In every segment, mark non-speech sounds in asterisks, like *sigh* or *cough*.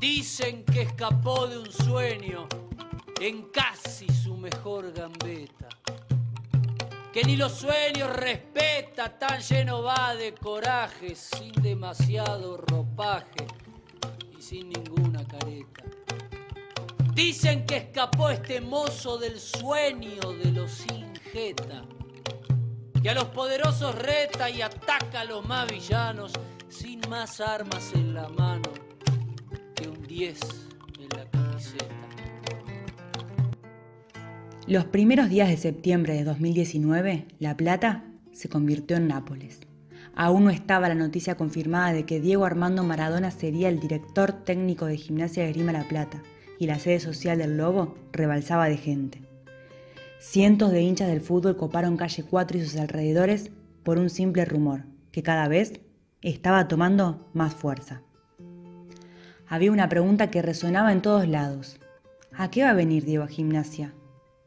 Dicen que escapó de un sueño en casi su mejor gambeta. Que ni los sueños respeta, tan lleno va de coraje, sin demasiado ropaje y sin ninguna careta. Dicen que escapó este mozo del sueño de los ingeta, que a los poderosos reta y ataca a los más villanos sin más armas en la mano 10 en la camiseta. Los primeros días de septiembre de 2019, La Plata se convirtió en Nápoles. Aún no estaba la noticia confirmada de que Diego Armando Maradona sería el director técnico de Gimnasia de Grima La Plata y la sede social del Lobo rebalsaba de gente. Cientos de hinchas del fútbol coparon calle 4 y sus alrededores por un simple rumor que cada vez estaba tomando más fuerza había una pregunta que resonaba en todos lados. ¿A qué va a venir Diego a gimnasia?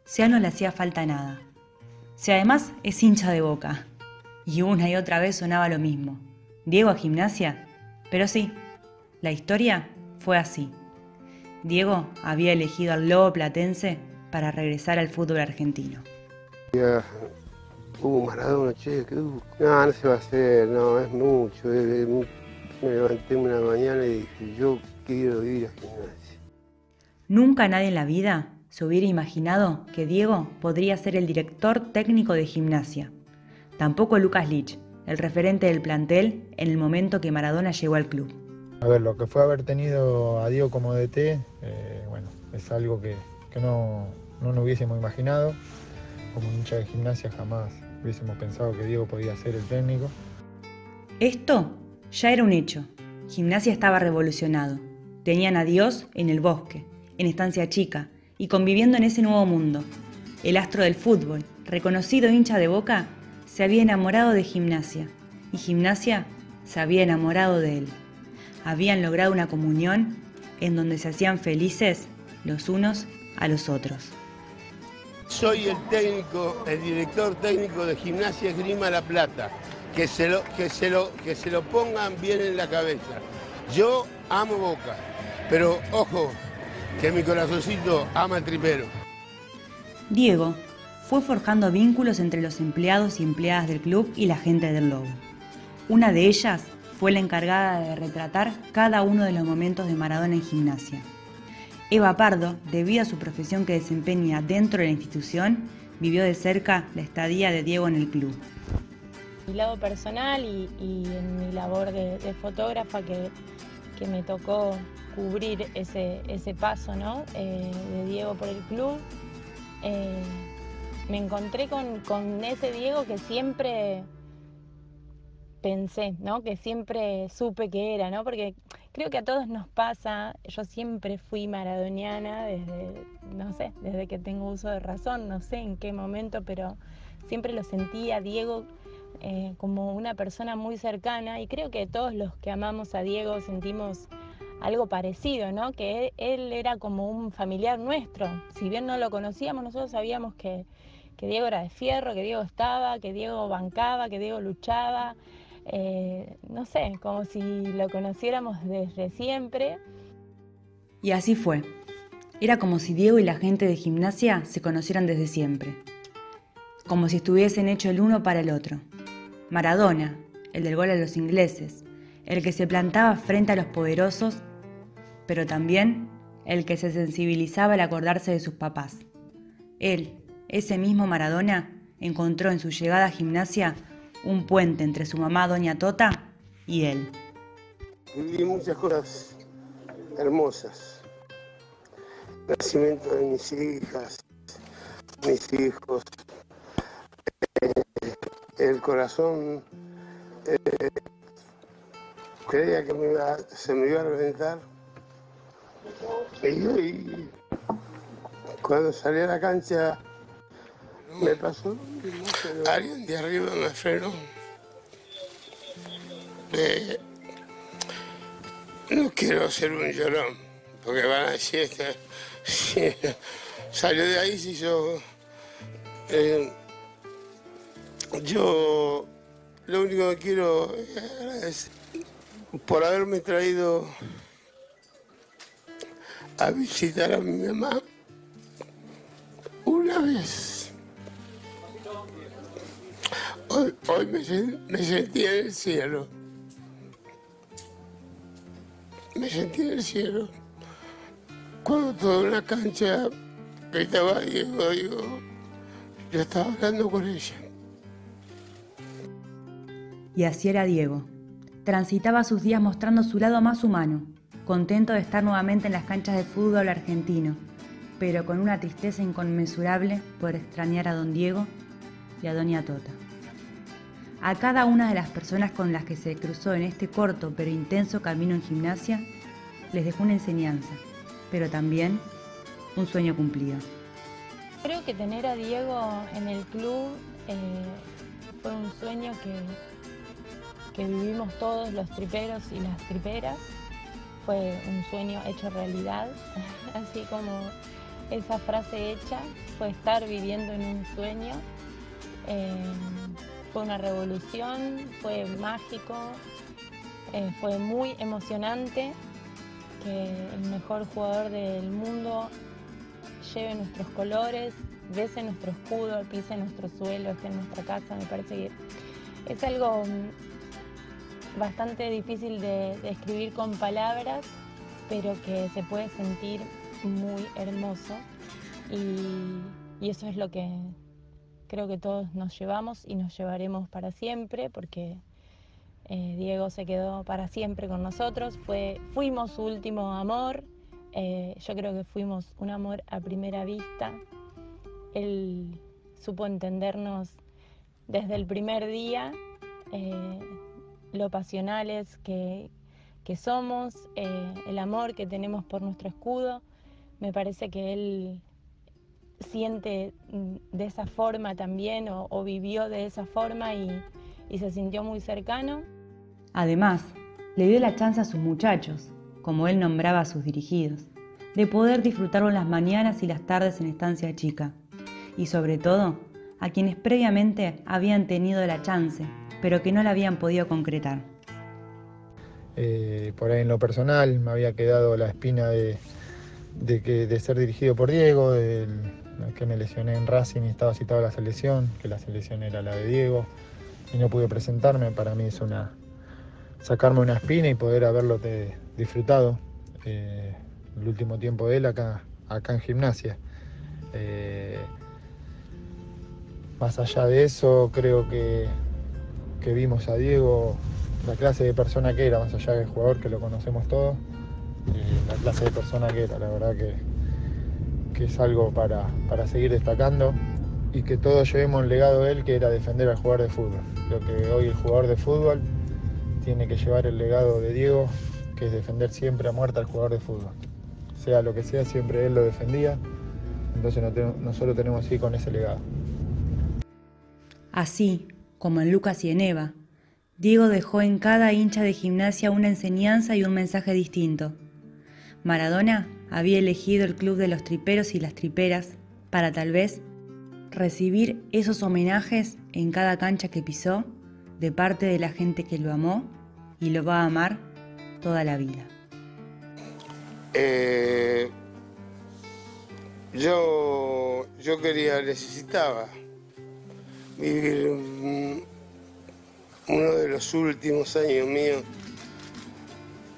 Si no le hacía falta nada. Si además es hincha de boca. Y una y otra vez sonaba lo mismo. ¿Diego a gimnasia? Pero sí, la historia fue así. Diego había elegido al Lobo Platense para regresar al fútbol argentino. Uh, Maradona, che, uh, no, no se va a hacer, no, es mucho. me levanté una mañana y dije, yo quiero ir a gimnasia. Nunca nadie en la vida se hubiera imaginado que Diego podría ser el director técnico de gimnasia. Tampoco Lucas Lich, el referente del plantel en el momento que Maradona llegó al club. A ver, lo que fue haber tenido a Diego como DT, eh, bueno, es algo que, no, no nos hubiésemos imaginado. Como hincha de gimnasia jamás hubiésemos pensado que Diego podía ser el técnico. Esto ya era un hecho. Gimnasia estaba revolucionado Tenían a Dios en el bosque, en estancia chica, y conviviendo en ese nuevo mundo. El astro del fútbol, reconocido hincha de boca, se había enamorado de gimnasia, y gimnasia se había enamorado de él. Habían logrado una comunión en donde se hacían felices los unos a los otros. Soy el técnico, el director técnico de Gimnasia Grima La Plata. Que se lo, que se lo, que se lo pongan bien en la cabeza. Yo amo Boca. Pero ojo, que mi corazoncito ama el tripero. Diego fue forjando vínculos entre los empleados y empleadas del club y la gente del Lobo. Una de ellas fue la encargada de retratar cada uno de los momentos de Maradona en gimnasia. Eva Pardo, debido a su profesión que desempeña dentro de la institución, vivió de cerca la estadía de Diego en el club. Mi lado personal y, en mi labor de, fotógrafa que, que me tocó cubrir ese, ese paso ¿no? Eh, de Diego por el club. Eh, me encontré con, con, ese Diego que siempre pensé, ¿no? que siempre supe que era, ¿no? porque creo que a todos nos pasa, yo siempre fui maradoniana desde, no sé, desde que tengo uso de razón, no sé en qué momento, pero siempre lo sentí a Diego eh, como una persona muy cercana y creo que todos los que amamos a Diego sentimos algo parecido, ¿no? Que él, era como un familiar nuestro. Si bien no lo conocíamos, nosotros sabíamos que, Diego era de fierro, que Diego estaba, que Diego bancaba, que Diego luchaba. Eh, no sé, como si lo conociéramos desde siempre. Y así fue. Era como si Diego y la gente de gimnasia se conocieran desde siempre. Como si estuviesen hechos el uno para el otro. Maradona, el del gol a los ingleses, el que se plantaba frente a los poderosos pero también el que se sensibilizaba al acordarse de sus papás. Él, ese mismo Maradona, encontró en su llegada a gimnasia un puente entre su mamá Doña Tota y él. Viví muchas cosas hermosas. nacimiento de mis hijas, mis hijos. El corazón eh, creía que se me iba a reventar y, cuando salí a la cancha me pasó alguien de arriba me frenó. no quiero ser un llorón, porque van a decir, *laughs* salió de ahí si yo... yo lo único que quiero es por haberme traído a visitar a mi mamá una vez. Hoy, hoy me, sentí en el cielo. Me sentí en el cielo. Cuando toda una cancha gritaba Diego, yo estaba hablando con ella. Y así era Diego. Transitaba sus días mostrando su lado más humano, contento de estar nuevamente en las canchas de fútbol argentino, pero con una tristeza inconmensurable por extrañar a don Diego y a doña Tota. A cada una de las personas con las que se cruzó en este corto pero intenso camino en gimnasia, les dejó una enseñanza, pero también un sueño cumplido. Creo que tener a Diego en el club eh, fue un sueño que, que vivimos todos los triperos y las triperas fue un sueño hecho realidad, *laughs* así como esa frase hecha, fue estar viviendo en un sueño. Eh, fue una revolución, fue mágico, eh, fue muy emocionante que el mejor jugador del mundo lleve nuestros colores, bese nuestro escudo, pise nuestro suelo, esté en nuestra casa. Me parece que es algo bastante difícil de, escribir con palabras, pero que se puede sentir muy hermoso. Y, eso es lo que creo que todos nos llevamos y nos llevaremos para siempre porque eh, Diego se quedó para siempre con nosotros, Fue, fuimos su último amor, eh, yo creo que fuimos un amor a primera vista, él supo entendernos desde el primer día. Eh, lo pasionales que, somos, eh, el amor que tenemos por nuestro escudo. Me parece que él siente de esa forma también o, vivió de esa forma y, y se sintió muy cercano. Además, le dio la chance a sus muchachos, como él nombraba a sus dirigidos, de poder disfrutarlo las mañanas y las tardes en estancia chica, y sobre todo a quienes previamente habían tenido la chance pero que no la habían podido concretar. Eh, por ahí en lo personal me había quedado la espina de, que, de ser dirigido por Diego, de, que me lesioné en Racing y estaba citado a la selección, que la selección era la de Diego y no pude presentarme. Para mí es una sacarme una espina y poder haberlo disfrutado eh, el último tiempo de él acá, acá en gimnasia. Eh, más allá de eso, creo que que vimos a Diego, la clase de persona que era, más allá del jugador que lo conocemos todos, la clase de persona que era, la verdad que, que es algo para, para, seguir destacando y que todos llevemos el legado de él, que era defender al jugador de fútbol. Creo que hoy el jugador de fútbol tiene que llevar el legado de Diego, que es defender siempre a muerte al jugador de fútbol. Sea lo que sea, siempre él lo defendía, entonces nosotros tenemos que ir con ese legado. Así, como en Lucas y en Eva, Diego dejó en cada hincha de gimnasia una enseñanza y un mensaje distinto. Maradona había elegido el club de los triperos y las triperas para tal vez recibir esos homenajes en cada cancha que pisó de parte de la gente que lo amó y lo va a amar toda la vida. Eh, yo, yo quería, necesitaba vivir uno de los últimos años míos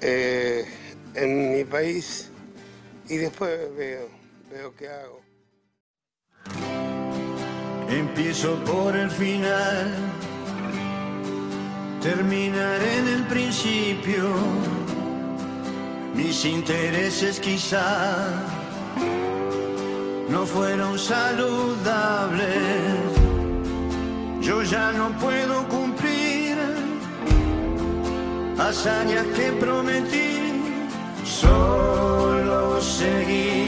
eh, en mi país y después veo, veo qué hago. Empiezo por el final, terminaré en el principio, mis intereses quizá no fueron saludables yo ya no puedo cumplir hazañas que prometí, solo seguir